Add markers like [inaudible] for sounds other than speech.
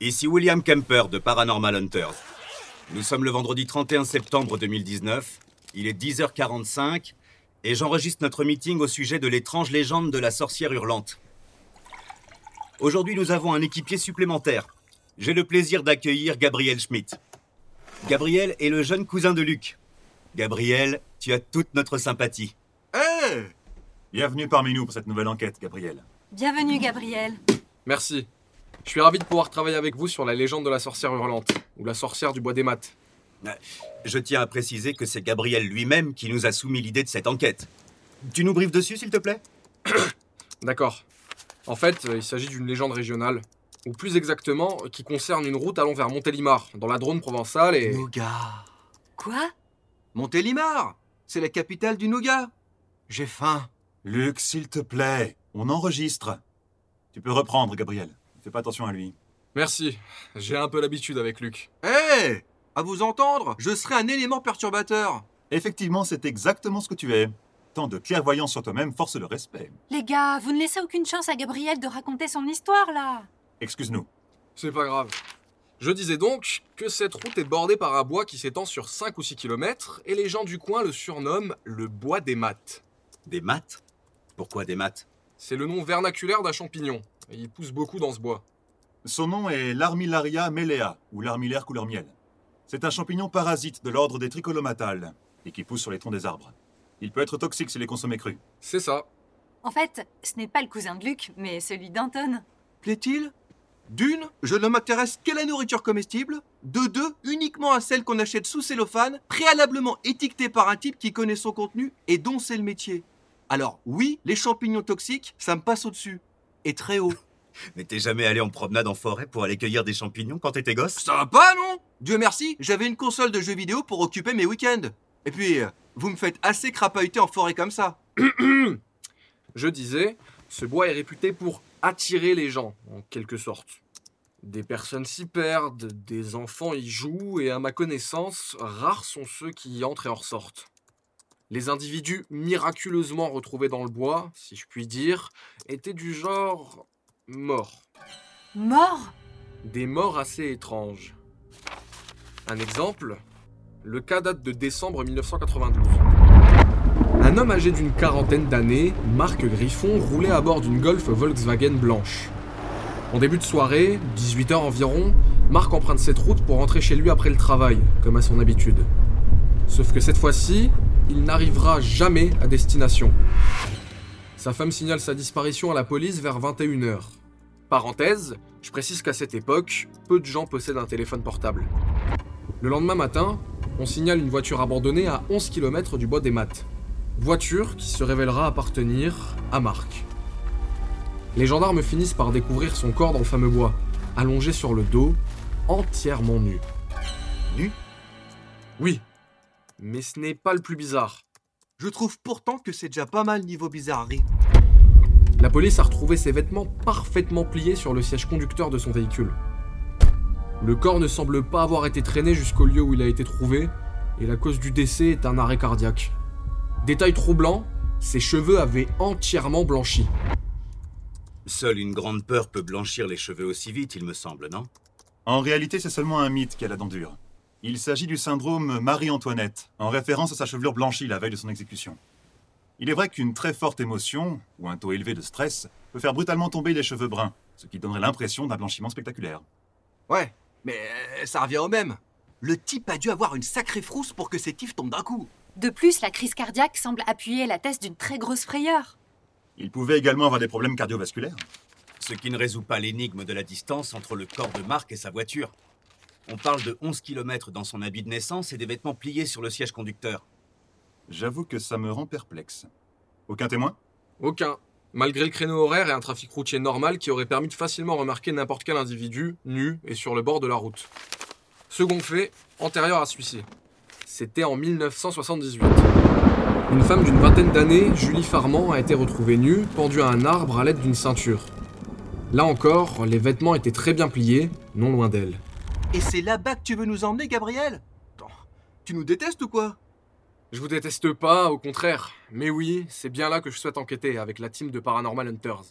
Ici William Kemper de Paranormal Hunters. Nous sommes le vendredi 31 septembre 2019. Il est 10h45 et j'enregistre notre meeting au sujet de l'étrange légende de la sorcière hurlante. Aujourd'hui, nous avons un équipier supplémentaire. J'ai le plaisir d'accueillir Gabriel Schmidt. Gabriel est le jeune cousin de Luc. Gabriel, tu as toute notre sympathie. Hé Bienvenue parmi nous pour cette nouvelle enquête, Gabriel. Bienvenue, Gabriel. Merci. Je suis ravi de pouvoir travailler avec vous sur la légende de la sorcière hurlante, ou la sorcière du bois des maths. Je tiens à préciser que c'est Gabriel lui-même qui nous a soumis l'idée de cette enquête. Tu nous briefes dessus, s'il te plaît? [coughs] D'accord. En fait, euh, il s'agit d'une légende régionale, ou plus exactement, qui concerne une route allant vers Montélimar, dans la Drôme provençale et... Nougat. Quoi? Montélimar C'est la capitale du nougat. J'ai faim. Luc, s'il te plaît, on enregistre. Tu peux reprendre, Gabriel. Fais pas attention à lui. Merci. J'ai un peu l'habitude avec Luc. Hé À vous entendre, je serai un élément perturbateur. Effectivement, c'est exactement ce que tu es. Tant de clairvoyance sur toi-même force le respect. Les gars, vous ne laissez aucune chance à Gabriel de raconter son histoire, là Excuse-nous. C'est pas grave. Je disais donc que cette route est bordée par un bois qui s'étend sur 5 ou 6 km, et les gens du coin le surnomment le bois des maths. Des maths? Pourquoi des maths? C'est le nom vernaculaire d'un champignon, et il pousse beaucoup dans ce bois. Son nom est l'Armillaria melea, ou l'armillaire couleur miel. C'est un champignon parasite de l'ordre des tricolomatales, et qui pousse sur les troncs des arbres. Il peut être toxique s'il est consommé cru. C'est ça. En fait, ce n'est pas le cousin de Luc, mais celui d'Anton. Plaît-il? D'une, je ne m'intéresse qu'à la nourriture comestible. De deux, uniquement à celle qu'on achète sous cellophane, préalablement étiquetée par un type qui connaît son contenu et dont c'est le métier. Alors oui, les champignons toxiques, ça me passe au-dessus. Et très haut. [laughs] Mais t'es jamais allé en promenade en forêt pour aller cueillir des champignons quand t'étais gosse? Ça va pas, non? Dieu merci, j'avais une console de jeux vidéo pour occuper mes week-ends. Et puis, euh, vous me faites assez crapahuter en forêt comme ça. [clears throat] Je disais, ce bois est réputé pour attirer les gens, en quelque sorte. Des personnes s'y perdent, des enfants y jouent, et à ma connaissance, rares sont ceux qui y entrent et en ressortent. Les individus miraculeusement retrouvés dans le bois, si je puis dire, étaient du genre morts. Mort Des morts assez étranges. Un exemple, le cas date de décembre 1992. Un homme âgé d'une quarantaine d'années, Marc Griffon, roulait à bord d'une Golf Volkswagen blanche. En début de soirée, 18h environ, Marc emprunte cette route pour rentrer chez lui après le travail, comme à son habitude. Sauf que cette fois-ci, il n'arrivera jamais à destination. Sa femme signale sa disparition à la police vers 21h. Parenthèse, je précise qu'à cette époque, peu de gens possèdent un téléphone portable. Le lendemain matin, on signale une voiture abandonnée à 11 km du bois des Maths. Voiture qui se révélera appartenir à Marc. Les gendarmes finissent par découvrir son corps dans le fameux bois, allongé sur le dos, entièrement nu. Nu? Oui, mais ce n'est pas le plus bizarre. Je trouve pourtant que c'est déjà pas mal niveau bizarrerie. La police a retrouvé ses vêtements parfaitement pliés sur le siège conducteur de son véhicule. Le corps ne semble pas avoir été traîné jusqu'au lieu où il a été trouvé, et la cause du décès est un arrêt cardiaque. Détail troublant, ses cheveux avaient entièrement blanchi. Seule une grande peur peut blanchir les cheveux aussi vite, il me semble, non? En réalité, c'est seulement un mythe qui a la dent dure. Il s'agit du syndrome Marie-Antoinette, en référence à sa chevelure blanchie la veille de son exécution. Il est vrai qu'une très forte émotion, ou un taux élevé de stress, peut faire brutalement tomber les cheveux bruns, ce qui donnerait l'impression d'un blanchiment spectaculaire. Ouais, mais euh, ça revient au même. Le type a dû avoir une sacrée frousse pour que ses tifs tombent d'un coup. De plus, la crise cardiaque semble appuyer la thèse d'une très grosse frayeur. Il pouvait également avoir des problèmes cardiovasculaires. Ce qui ne résout pas l'énigme de la distance entre le corps de Marc et sa voiture. On parle de 11 km dans son habit de naissance et des vêtements pliés sur le siège conducteur. J'avoue que ça me rend perplexe. Aucun témoin? Aucun. Malgré le créneau horaire et un trafic routier normal qui aurait permis de facilement remarquer n'importe quel individu, nu et sur le bord de la route. Second fait, antérieur à celui-ci. C'était en 1978. Une femme d'une vingtaine d'années, Julie Farman, a été retrouvée nue, pendue à un arbre à l'aide d'une ceinture. Là encore, les vêtements étaient très bien pliés, non loin d'elle. Et c'est là-bas que tu veux nous emmener, Gabriel? Tu nous détestes ou quoi? Je vous déteste pas, au contraire. Mais oui, c'est bien là que je souhaite enquêter avec la team de Paranormal Hunters.